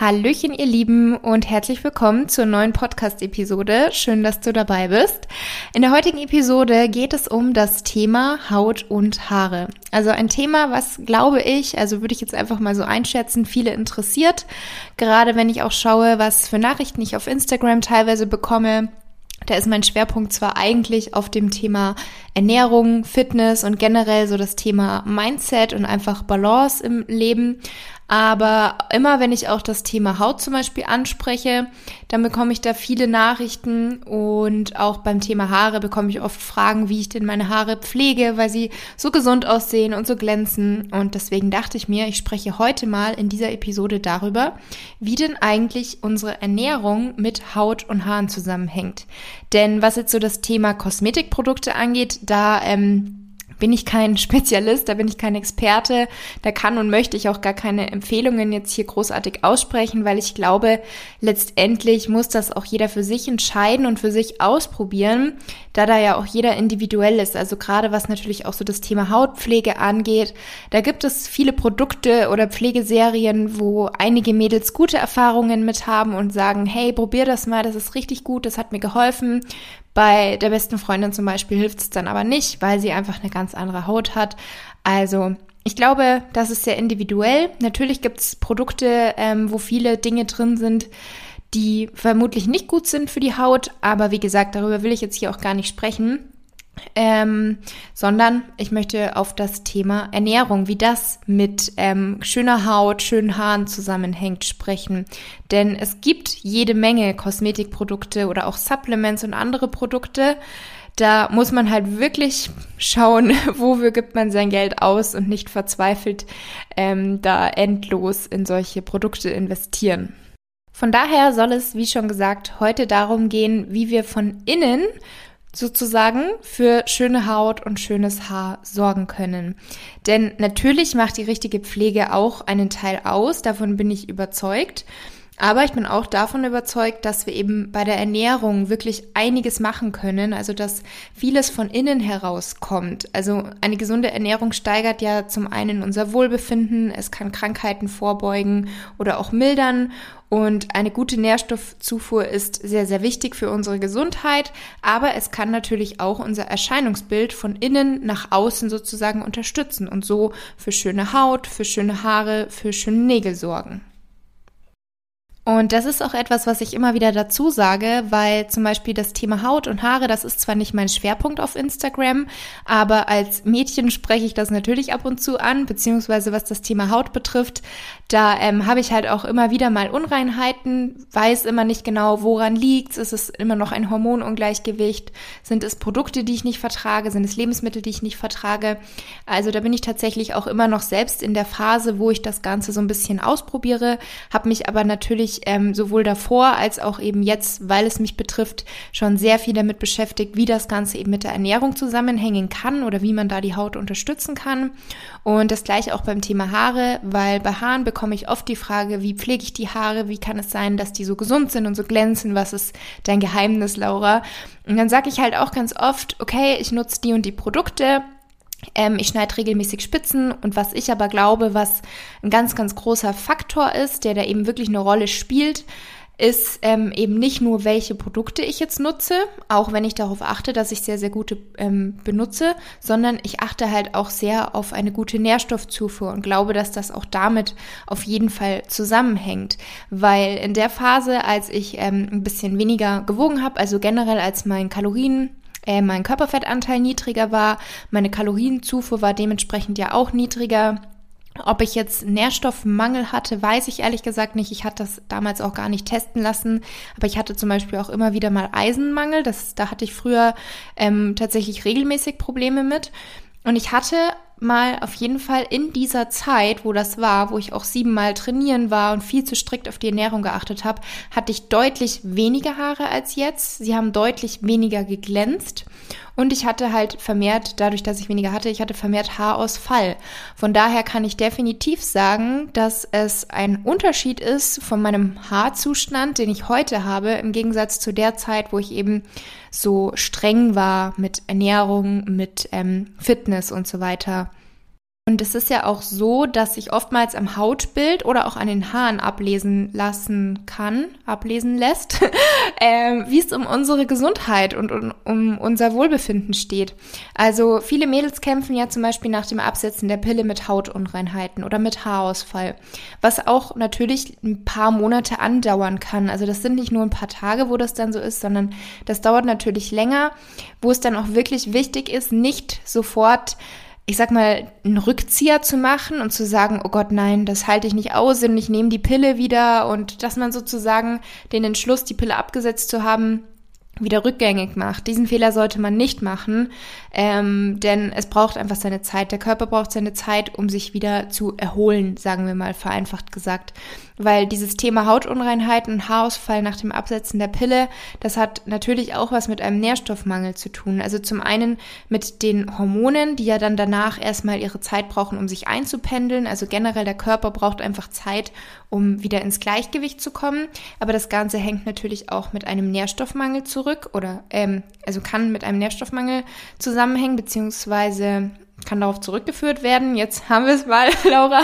Hallöchen, ihr Lieben, und herzlich willkommen zur neuen Podcast-Episode. Schön, dass du dabei bist. In der heutigen Episode geht es um das Thema Haut und Haare. Also ein Thema, was glaube ich, also würde ich jetzt einfach mal so einschätzen, viele interessiert. Gerade wenn ich auch schaue, was für Nachrichten ich auf Instagram teilweise bekomme. Da ist mein Schwerpunkt zwar eigentlich auf dem Thema Ernährung, Fitness und generell so das Thema Mindset und einfach Balance im Leben. Aber immer wenn ich auch das Thema Haut zum Beispiel anspreche, dann bekomme ich da viele Nachrichten und auch beim Thema Haare bekomme ich oft Fragen, wie ich denn meine Haare pflege, weil sie so gesund aussehen und so glänzen. Und deswegen dachte ich mir, ich spreche heute mal in dieser Episode darüber, wie denn eigentlich unsere Ernährung mit Haut und Haaren zusammenhängt. Denn was jetzt so das Thema Kosmetikprodukte angeht, da ähm, bin ich kein Spezialist, da bin ich kein Experte, da kann und möchte ich auch gar keine Empfehlungen jetzt hier großartig aussprechen, weil ich glaube, letztendlich muss das auch jeder für sich entscheiden und für sich ausprobieren, da da ja auch jeder individuell ist. Also gerade was natürlich auch so das Thema Hautpflege angeht, da gibt es viele Produkte oder Pflegeserien, wo einige Mädels gute Erfahrungen mit haben und sagen, hey, probier das mal, das ist richtig gut, das hat mir geholfen. Bei der besten Freundin zum Beispiel hilft es dann aber nicht, weil sie einfach eine ganz andere Haut hat. Also ich glaube, das ist sehr individuell. Natürlich gibt es Produkte, ähm, wo viele Dinge drin sind, die vermutlich nicht gut sind für die Haut. Aber wie gesagt, darüber will ich jetzt hier auch gar nicht sprechen ähm, sondern ich möchte auf das Thema Ernährung, wie das mit ähm, schöner Haut, schönen Haaren zusammenhängt, sprechen. Denn es gibt jede Menge Kosmetikprodukte oder auch Supplements und andere Produkte. Da muss man halt wirklich schauen, wofür gibt man sein Geld aus und nicht verzweifelt ähm, da endlos in solche Produkte investieren. Von daher soll es, wie schon gesagt, heute darum gehen, wie wir von innen sozusagen für schöne Haut und schönes Haar sorgen können. Denn natürlich macht die richtige Pflege auch einen Teil aus, davon bin ich überzeugt. Aber ich bin auch davon überzeugt, dass wir eben bei der Ernährung wirklich einiges machen können, also dass vieles von innen herauskommt. Also eine gesunde Ernährung steigert ja zum einen unser Wohlbefinden, es kann Krankheiten vorbeugen oder auch mildern und eine gute Nährstoffzufuhr ist sehr, sehr wichtig für unsere Gesundheit, aber es kann natürlich auch unser Erscheinungsbild von innen nach außen sozusagen unterstützen und so für schöne Haut, für schöne Haare, für schöne Nägel sorgen. Und das ist auch etwas, was ich immer wieder dazu sage, weil zum Beispiel das Thema Haut und Haare, das ist zwar nicht mein Schwerpunkt auf Instagram, aber als Mädchen spreche ich das natürlich ab und zu an, beziehungsweise was das Thema Haut betrifft, da ähm, habe ich halt auch immer wieder mal Unreinheiten, weiß immer nicht genau, woran liegt's. Ist es immer noch ein Hormonungleichgewicht? Sind es Produkte, die ich nicht vertrage? Sind es Lebensmittel, die ich nicht vertrage? Also da bin ich tatsächlich auch immer noch selbst in der Phase, wo ich das Ganze so ein bisschen ausprobiere, habe mich aber natürlich ähm, sowohl davor als auch eben jetzt, weil es mich betrifft, schon sehr viel damit beschäftigt, wie das Ganze eben mit der Ernährung zusammenhängen kann oder wie man da die Haut unterstützen kann. Und das gleiche auch beim Thema Haare, weil bei Haaren bekomme ich oft die Frage, wie pflege ich die Haare, wie kann es sein, dass die so gesund sind und so glänzen, was ist dein Geheimnis, Laura? Und dann sage ich halt auch ganz oft, okay, ich nutze die und die Produkte, ähm, ich schneide regelmäßig Spitzen und was ich aber glaube, was ein ganz, ganz großer Faktor ist, der da eben wirklich eine Rolle spielt, ist ähm, eben nicht nur, welche Produkte ich jetzt nutze, auch wenn ich darauf achte, dass ich sehr, sehr gute ähm, benutze, sondern ich achte halt auch sehr auf eine gute Nährstoffzufuhr und glaube, dass das auch damit auf jeden Fall zusammenhängt. Weil in der Phase, als ich ähm, ein bisschen weniger gewogen habe, also generell als mein Kalorien äh, mein Körperfettanteil niedriger war, meine Kalorienzufuhr war dementsprechend ja auch niedriger ob ich jetzt Nährstoffmangel hatte, weiß ich ehrlich gesagt nicht. Ich hatte das damals auch gar nicht testen lassen. Aber ich hatte zum Beispiel auch immer wieder mal Eisenmangel. Das, da hatte ich früher ähm, tatsächlich regelmäßig Probleme mit. Und ich hatte mal auf jeden Fall in dieser Zeit, wo das war, wo ich auch siebenmal trainieren war und viel zu strikt auf die Ernährung geachtet habe, hatte ich deutlich weniger Haare als jetzt. Sie haben deutlich weniger geglänzt und ich hatte halt vermehrt, dadurch, dass ich weniger hatte, ich hatte vermehrt Haarausfall. Von daher kann ich definitiv sagen, dass es ein Unterschied ist von meinem Haarzustand, den ich heute habe, im Gegensatz zu der Zeit, wo ich eben so streng war mit Ernährung, mit ähm, Fitness und so weiter. Und es ist ja auch so, dass sich oftmals am Hautbild oder auch an den Haaren ablesen lassen kann, ablesen lässt, äh, wie es um unsere Gesundheit und um, um, unser Wohlbefinden steht. Also viele Mädels kämpfen ja zum Beispiel nach dem Absetzen der Pille mit Hautunreinheiten oder mit Haarausfall, was auch natürlich ein paar Monate andauern kann. Also das sind nicht nur ein paar Tage, wo das dann so ist, sondern das dauert natürlich länger, wo es dann auch wirklich wichtig ist, nicht sofort ich sag mal, einen Rückzieher zu machen und zu sagen, oh Gott, nein, das halte ich nicht aus und ich nehme die Pille wieder und dass man sozusagen den Entschluss, die Pille abgesetzt zu haben, wieder rückgängig macht. Diesen Fehler sollte man nicht machen, ähm, denn es braucht einfach seine Zeit. Der Körper braucht seine Zeit, um sich wieder zu erholen, sagen wir mal vereinfacht gesagt. Weil dieses Thema Hautunreinheiten und Haarausfall nach dem Absetzen der Pille, das hat natürlich auch was mit einem Nährstoffmangel zu tun. Also zum einen mit den Hormonen, die ja dann danach erstmal ihre Zeit brauchen, um sich einzupendeln. Also generell der Körper braucht einfach Zeit, um wieder ins Gleichgewicht zu kommen. Aber das Ganze hängt natürlich auch mit einem Nährstoffmangel zurück oder ähm, also kann mit einem Nährstoffmangel zusammenhängen, beziehungsweise kann darauf zurückgeführt werden. Jetzt haben wir es mal, Laura.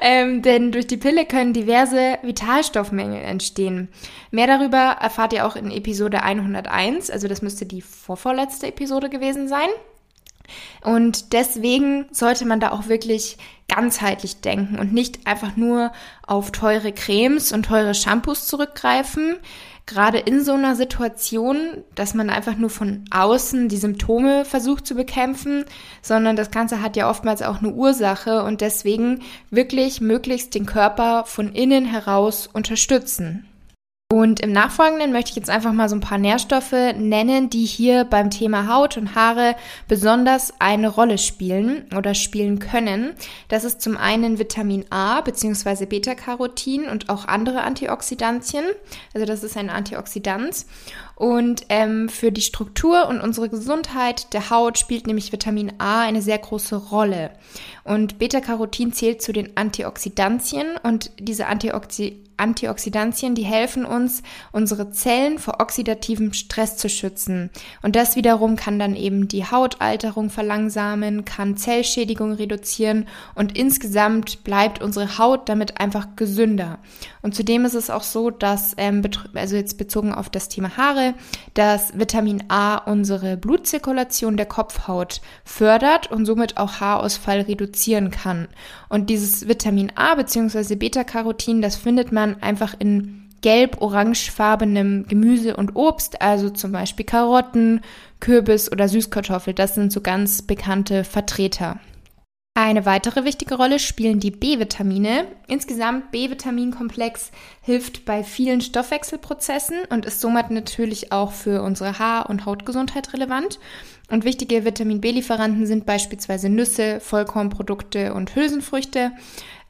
Ähm, denn durch die Pille können diverse Vitalstoffmängel entstehen. Mehr darüber erfahrt ihr auch in Episode 101. Also das müsste die vorvorletzte Episode gewesen sein. Und deswegen sollte man da auch wirklich ganzheitlich denken und nicht einfach nur auf teure Cremes und teure Shampoos zurückgreifen. Gerade in so einer Situation, dass man einfach nur von außen die Symptome versucht zu bekämpfen, sondern das Ganze hat ja oftmals auch eine Ursache und deswegen wirklich möglichst den Körper von innen heraus unterstützen. Und im Nachfolgenden möchte ich jetzt einfach mal so ein paar Nährstoffe nennen, die hier beim Thema Haut und Haare besonders eine Rolle spielen oder spielen können. Das ist zum einen Vitamin A bzw. Beta-Carotin und auch andere Antioxidantien. Also das ist ein Antioxidant. Und ähm, für die Struktur und unsere Gesundheit der Haut spielt nämlich Vitamin A eine sehr große Rolle. Und Beta-Carotin zählt zu den Antioxidantien und diese Antioxidantien Antioxidantien, die helfen uns, unsere Zellen vor oxidativem Stress zu schützen. Und das wiederum kann dann eben die Hautalterung verlangsamen, kann Zellschädigung reduzieren und insgesamt bleibt unsere Haut damit einfach gesünder. Und zudem ist es auch so, dass, ähm, also jetzt bezogen auf das Thema Haare, dass Vitamin A unsere Blutzirkulation der Kopfhaut fördert und somit auch Haarausfall reduzieren kann. Und dieses Vitamin A bzw. Beta-Carotin, das findet man einfach in gelb-orangefarbenem Gemüse und Obst, also zum Beispiel Karotten, Kürbis oder Süßkartoffel. Das sind so ganz bekannte Vertreter. Eine weitere wichtige Rolle spielen die B-Vitamine. Insgesamt B-Vitaminkomplex hilft bei vielen Stoffwechselprozessen und ist somit natürlich auch für unsere Haar- und Hautgesundheit relevant. Und wichtige Vitamin B-Lieferanten sind beispielsweise Nüsse, Vollkornprodukte und Hülsenfrüchte.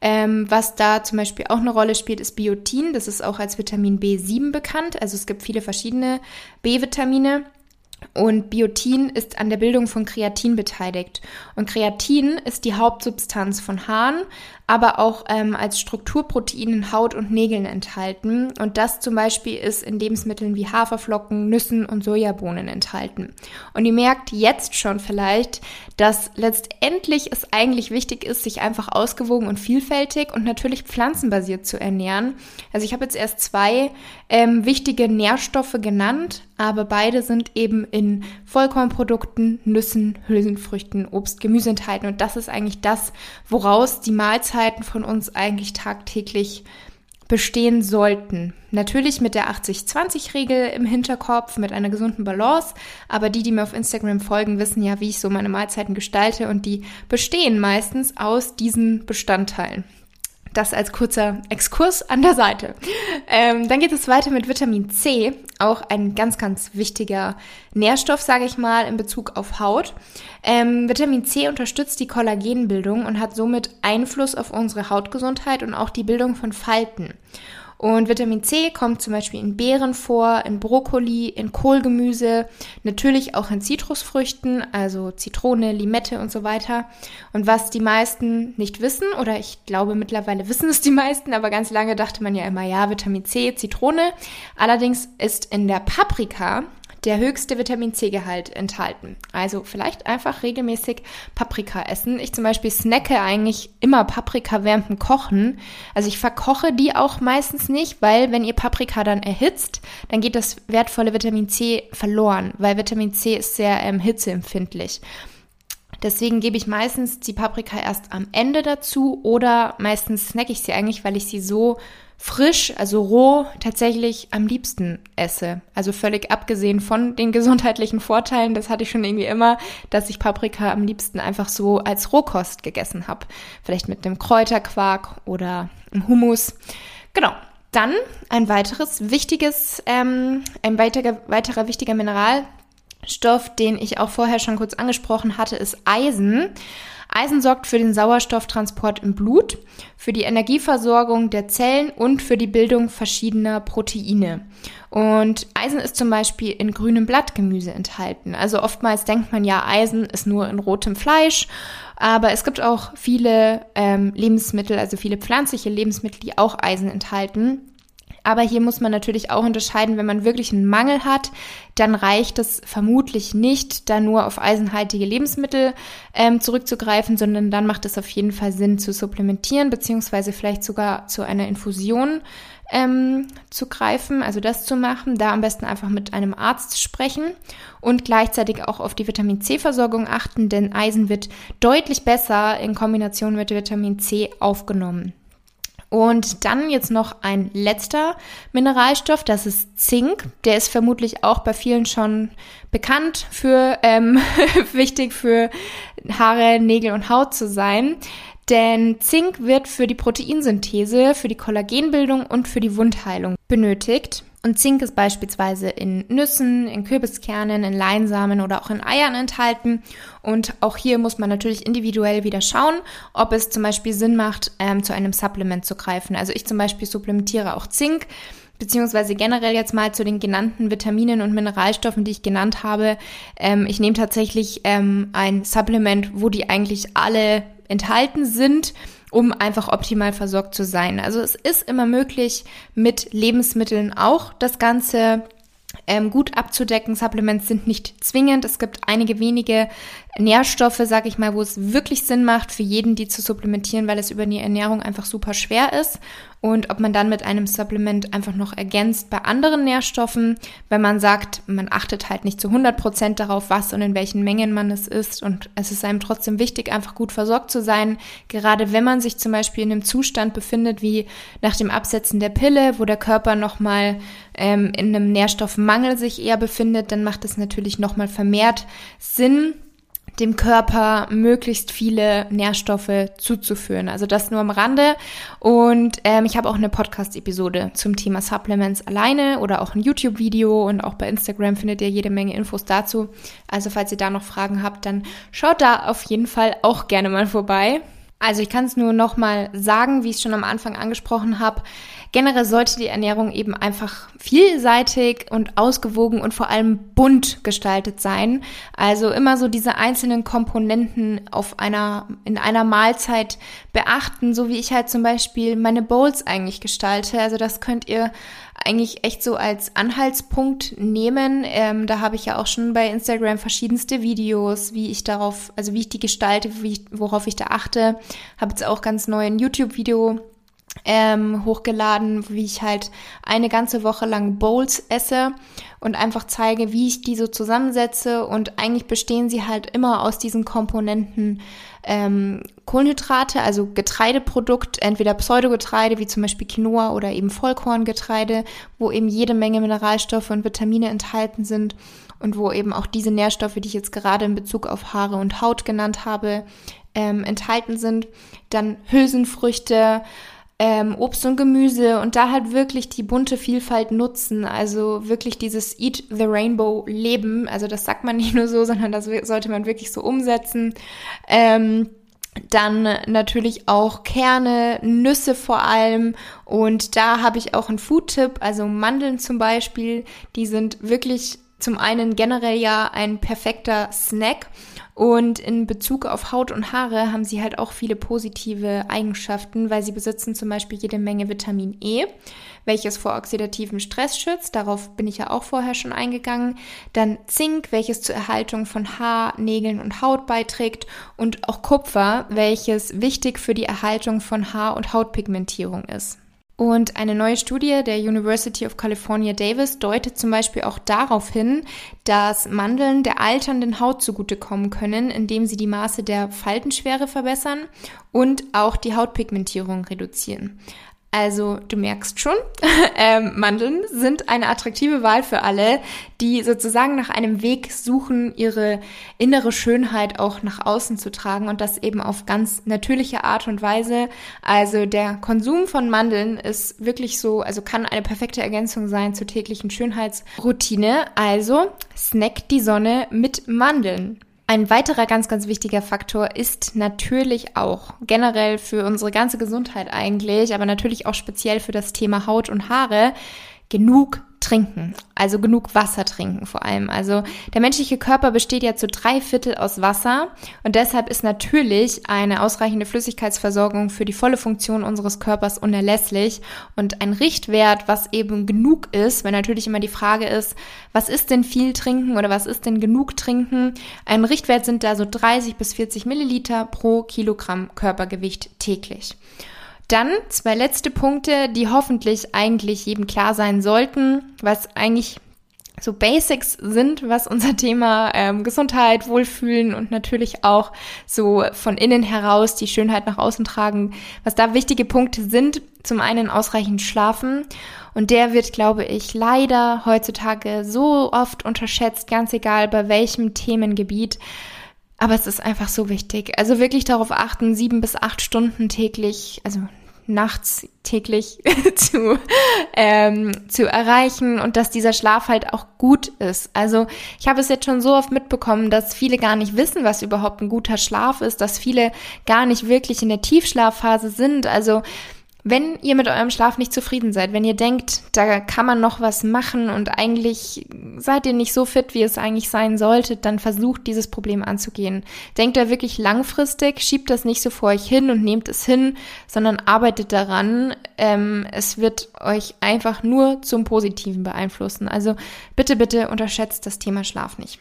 Ähm, was da zum Beispiel auch eine Rolle spielt, ist Biotin. Das ist auch als Vitamin B7 bekannt. Also es gibt viele verschiedene B-Vitamine. Und Biotin ist an der Bildung von Kreatin beteiligt. Und Kreatin ist die Hauptsubstanz von Haaren, aber auch ähm, als Strukturprotein in Haut und Nägeln enthalten. Und das zum Beispiel ist in Lebensmitteln wie Haferflocken, Nüssen und Sojabohnen enthalten. Und ihr merkt jetzt schon vielleicht, dass letztendlich es eigentlich wichtig ist, sich einfach ausgewogen und vielfältig und natürlich pflanzenbasiert zu ernähren. Also ich habe jetzt erst zwei ähm, wichtige Nährstoffe genannt, aber beide sind eben in Vollkornprodukten, Nüssen, Hülsenfrüchten, Obst, Gemüse enthalten. Und das ist eigentlich das, woraus die Mahlzeiten von uns eigentlich tagtäglich bestehen sollten. Natürlich mit der 80-20-Regel im Hinterkopf, mit einer gesunden Balance, aber die, die mir auf Instagram folgen, wissen ja, wie ich so meine Mahlzeiten gestalte und die bestehen meistens aus diesen Bestandteilen. Das als kurzer Exkurs an der Seite. Ähm, dann geht es weiter mit Vitamin C, auch ein ganz, ganz wichtiger Nährstoff, sage ich mal, in Bezug auf Haut. Ähm, Vitamin C unterstützt die Kollagenbildung und hat somit Einfluss auf unsere Hautgesundheit und auch die Bildung von Falten. Und Vitamin C kommt zum Beispiel in Beeren vor, in Brokkoli, in Kohlgemüse, natürlich auch in Zitrusfrüchten, also Zitrone, Limette und so weiter. Und was die meisten nicht wissen, oder ich glaube mittlerweile wissen es die meisten, aber ganz lange dachte man ja immer, ja, Vitamin C, Zitrone. Allerdings ist in der Paprika der höchste Vitamin C-Gehalt enthalten. Also vielleicht einfach regelmäßig Paprika essen. Ich zum Beispiel snacke eigentlich immer Paprika während dem Kochen. Also ich verkoche die auch meistens nicht, weil wenn ihr Paprika dann erhitzt, dann geht das wertvolle Vitamin C verloren, weil Vitamin C ist sehr ähm, hitzeempfindlich. Deswegen gebe ich meistens die Paprika erst am Ende dazu oder meistens snacke ich sie eigentlich, weil ich sie so frisch, also roh, tatsächlich am liebsten esse. Also völlig abgesehen von den gesundheitlichen Vorteilen, das hatte ich schon irgendwie immer, dass ich Paprika am liebsten einfach so als Rohkost gegessen habe. Vielleicht mit einem Kräuterquark oder einem Hummus. Genau. Dann ein weiteres wichtiges, ähm, ein weiterer, weiterer wichtiger Mineralstoff, den ich auch vorher schon kurz angesprochen hatte, ist Eisen. Eisen sorgt für den Sauerstofftransport im Blut, für die Energieversorgung der Zellen und für die Bildung verschiedener Proteine. Und Eisen ist zum Beispiel in grünem Blattgemüse enthalten. Also oftmals denkt man ja, Eisen ist nur in rotem Fleisch, aber es gibt auch viele ähm, Lebensmittel, also viele pflanzliche Lebensmittel, die auch Eisen enthalten. Aber hier muss man natürlich auch unterscheiden, wenn man wirklich einen Mangel hat, dann reicht es vermutlich nicht, da nur auf eisenhaltige Lebensmittel ähm, zurückzugreifen, sondern dann macht es auf jeden Fall Sinn zu supplementieren, beziehungsweise vielleicht sogar zu einer Infusion ähm, zu greifen, also das zu machen, da am besten einfach mit einem Arzt sprechen und gleichzeitig auch auf die Vitamin C-Versorgung achten, denn Eisen wird deutlich besser in Kombination mit Vitamin C aufgenommen. Und dann jetzt noch ein letzter Mineralstoff, das ist Zink. Der ist vermutlich auch bei vielen schon bekannt für ähm, wichtig für Haare, Nägel und Haut zu sein. Denn Zink wird für die Proteinsynthese, für die Kollagenbildung und für die Wundheilung benötigt. Und Zink ist beispielsweise in Nüssen, in Kürbiskernen, in Leinsamen oder auch in Eiern enthalten. Und auch hier muss man natürlich individuell wieder schauen, ob es zum Beispiel Sinn macht, ähm, zu einem Supplement zu greifen. Also ich zum Beispiel supplementiere auch Zink beziehungsweise generell jetzt mal zu den genannten Vitaminen und Mineralstoffen, die ich genannt habe. Ähm, ich nehme tatsächlich ähm, ein Supplement, wo die eigentlich alle enthalten sind um einfach optimal versorgt zu sein. Also es ist immer möglich, mit Lebensmitteln auch das Ganze ähm, gut abzudecken. Supplements sind nicht zwingend. Es gibt einige wenige Nährstoffe, sage ich mal, wo es wirklich Sinn macht, für jeden die zu supplementieren, weil es über die Ernährung einfach super schwer ist. Und ob man dann mit einem Supplement einfach noch ergänzt bei anderen Nährstoffen, wenn man sagt, man achtet halt nicht zu 100 Prozent darauf, was und in welchen Mengen man es isst. Und es ist einem trotzdem wichtig, einfach gut versorgt zu sein. Gerade wenn man sich zum Beispiel in einem Zustand befindet, wie nach dem Absetzen der Pille, wo der Körper nochmal ähm, in einem Nährstoffmangel sich eher befindet, dann macht es natürlich nochmal vermehrt Sinn, dem Körper möglichst viele Nährstoffe zuzuführen. Also das nur am Rande. Und ähm, ich habe auch eine Podcast-Episode zum Thema Supplements alleine oder auch ein YouTube-Video und auch bei Instagram findet ihr jede Menge Infos dazu. Also falls ihr da noch Fragen habt, dann schaut da auf jeden Fall auch gerne mal vorbei. Also ich kann es nur noch mal sagen, wie ich es schon am Anfang angesprochen habe. Generell sollte die Ernährung eben einfach vielseitig und ausgewogen und vor allem bunt gestaltet sein. Also immer so diese einzelnen Komponenten auf einer, in einer Mahlzeit beachten, so wie ich halt zum Beispiel meine Bowls eigentlich gestalte. Also das könnt ihr eigentlich echt so als Anhaltspunkt nehmen. Ähm, da habe ich ja auch schon bei Instagram verschiedenste Videos, wie ich darauf, also wie ich die gestalte, wie ich, worauf ich da achte. Habe jetzt auch ganz neu ein YouTube-Video ähm, hochgeladen, wie ich halt eine ganze Woche lang Bowls esse und einfach zeige, wie ich die so zusammensetze. Und eigentlich bestehen sie halt immer aus diesen Komponenten ähm, Kohlenhydrate, also Getreideprodukt, entweder Pseudogetreide wie zum Beispiel Quinoa oder eben Vollkorngetreide, wo eben jede Menge Mineralstoffe und Vitamine enthalten sind und wo eben auch diese Nährstoffe, die ich jetzt gerade in Bezug auf Haare und Haut genannt habe, ähm, enthalten sind. Dann Hülsenfrüchte, ähm, Obst und Gemüse und da halt wirklich die bunte Vielfalt nutzen. Also wirklich dieses Eat the Rainbow Leben. Also das sagt man nicht nur so, sondern das sollte man wirklich so umsetzen. Ähm, dann natürlich auch Kerne, Nüsse vor allem. Und da habe ich auch einen Food-Tipp, also Mandeln zum Beispiel. Die sind wirklich zum einen generell ja ein perfekter Snack und in Bezug auf Haut und Haare haben sie halt auch viele positive Eigenschaften, weil sie besitzen zum Beispiel jede Menge Vitamin E, welches vor oxidativem Stress schützt. Darauf bin ich ja auch vorher schon eingegangen. Dann Zink, welches zur Erhaltung von Haar, Nägeln und Haut beiträgt. Und auch Kupfer, welches wichtig für die Erhaltung von Haar- und Hautpigmentierung ist. Und eine neue Studie der University of California Davis deutet zum Beispiel auch darauf hin, dass Mandeln der alternden Haut zugutekommen können, indem sie die Maße der Faltenschwere verbessern und auch die Hautpigmentierung reduzieren. Also du merkst schon, ähm, Mandeln sind eine attraktive Wahl für alle, die sozusagen nach einem Weg suchen, ihre innere Schönheit auch nach außen zu tragen und das eben auf ganz natürliche Art und Weise. Also der Konsum von Mandeln ist wirklich so, also kann eine perfekte Ergänzung sein zur täglichen Schönheitsroutine. Also snack die Sonne mit Mandeln. Ein weiterer ganz, ganz wichtiger Faktor ist natürlich auch generell für unsere ganze Gesundheit eigentlich, aber natürlich auch speziell für das Thema Haut und Haare, genug trinken, also genug Wasser trinken vor allem. Also der menschliche Körper besteht ja zu drei Viertel aus Wasser und deshalb ist natürlich eine ausreichende Flüssigkeitsversorgung für die volle Funktion unseres Körpers unerlässlich und ein Richtwert, was eben genug ist, wenn natürlich immer die Frage ist, was ist denn viel trinken oder was ist denn genug trinken? Ein Richtwert sind da so 30 bis 40 Milliliter pro Kilogramm Körpergewicht täglich. Dann zwei letzte Punkte, die hoffentlich eigentlich jedem klar sein sollten, was eigentlich so Basics sind, was unser Thema ähm, Gesundheit, Wohlfühlen und natürlich auch so von innen heraus die Schönheit nach außen tragen, was da wichtige Punkte sind. Zum einen ausreichend schlafen und der wird, glaube ich, leider heutzutage so oft unterschätzt, ganz egal bei welchem Themengebiet. Aber es ist einfach so wichtig. Also wirklich darauf achten, sieben bis acht Stunden täglich, also nachts täglich zu, ähm, zu erreichen und dass dieser Schlaf halt auch gut ist. Also ich habe es jetzt schon so oft mitbekommen, dass viele gar nicht wissen, was überhaupt ein guter Schlaf ist, dass viele gar nicht wirklich in der Tiefschlafphase sind. Also wenn ihr mit eurem Schlaf nicht zufrieden seid, wenn ihr denkt, da kann man noch was machen und eigentlich seid ihr nicht so fit, wie es eigentlich sein sollte, dann versucht dieses Problem anzugehen. Denkt da wirklich langfristig, schiebt das nicht so vor euch hin und nehmt es hin, sondern arbeitet daran. Ähm, es wird euch einfach nur zum Positiven beeinflussen. Also bitte, bitte unterschätzt das Thema Schlaf nicht.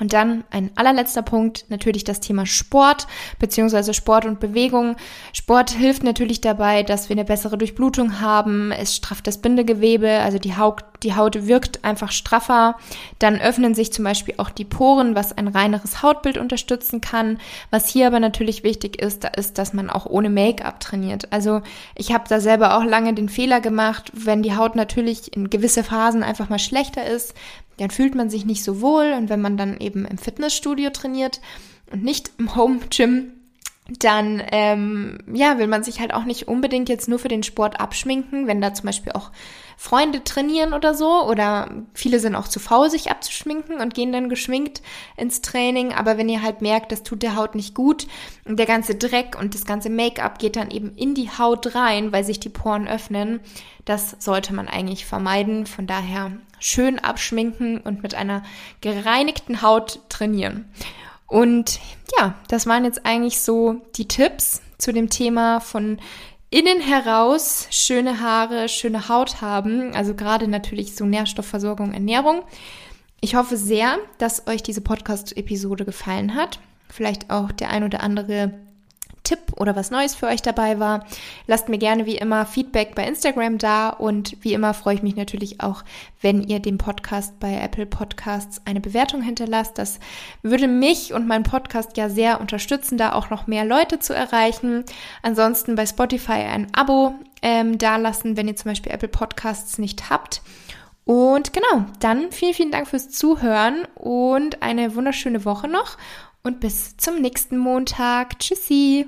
Und dann ein allerletzter Punkt, natürlich das Thema Sport beziehungsweise Sport und Bewegung. Sport hilft natürlich dabei, dass wir eine bessere Durchblutung haben. Es strafft das Bindegewebe, also die Haut, die Haut wirkt einfach straffer. Dann öffnen sich zum Beispiel auch die Poren, was ein reineres Hautbild unterstützen kann. Was hier aber natürlich wichtig ist, da ist, dass man auch ohne Make-up trainiert. Also ich habe da selber auch lange den Fehler gemacht, wenn die Haut natürlich in gewisse Phasen einfach mal schlechter ist, dann fühlt man sich nicht so wohl. Und wenn man dann eben im Fitnessstudio trainiert und nicht im Home Gym, dann ähm, ja, will man sich halt auch nicht unbedingt jetzt nur für den Sport abschminken, wenn da zum Beispiel auch Freunde trainieren oder so. Oder viele sind auch zu faul, sich abzuschminken und gehen dann geschminkt ins Training. Aber wenn ihr halt merkt, das tut der Haut nicht gut und der ganze Dreck und das ganze Make-up geht dann eben in die Haut rein, weil sich die Poren öffnen, das sollte man eigentlich vermeiden. Von daher schön abschminken und mit einer gereinigten Haut trainieren. Und ja, das waren jetzt eigentlich so die Tipps zu dem Thema von innen heraus schöne Haare, schöne Haut haben. Also gerade natürlich so Nährstoffversorgung, Ernährung. Ich hoffe sehr, dass euch diese Podcast-Episode gefallen hat. Vielleicht auch der ein oder andere Tipp oder was Neues für euch dabei war. Lasst mir gerne wie immer Feedback bei Instagram da und wie immer freue ich mich natürlich auch, wenn ihr dem Podcast bei Apple Podcasts eine Bewertung hinterlasst. Das würde mich und meinen Podcast ja sehr unterstützen, da auch noch mehr Leute zu erreichen. Ansonsten bei Spotify ein Abo ähm, dalassen, wenn ihr zum Beispiel Apple Podcasts nicht habt. Und genau, dann vielen, vielen Dank fürs Zuhören und eine wunderschöne Woche noch und bis zum nächsten Montag. Tschüssi!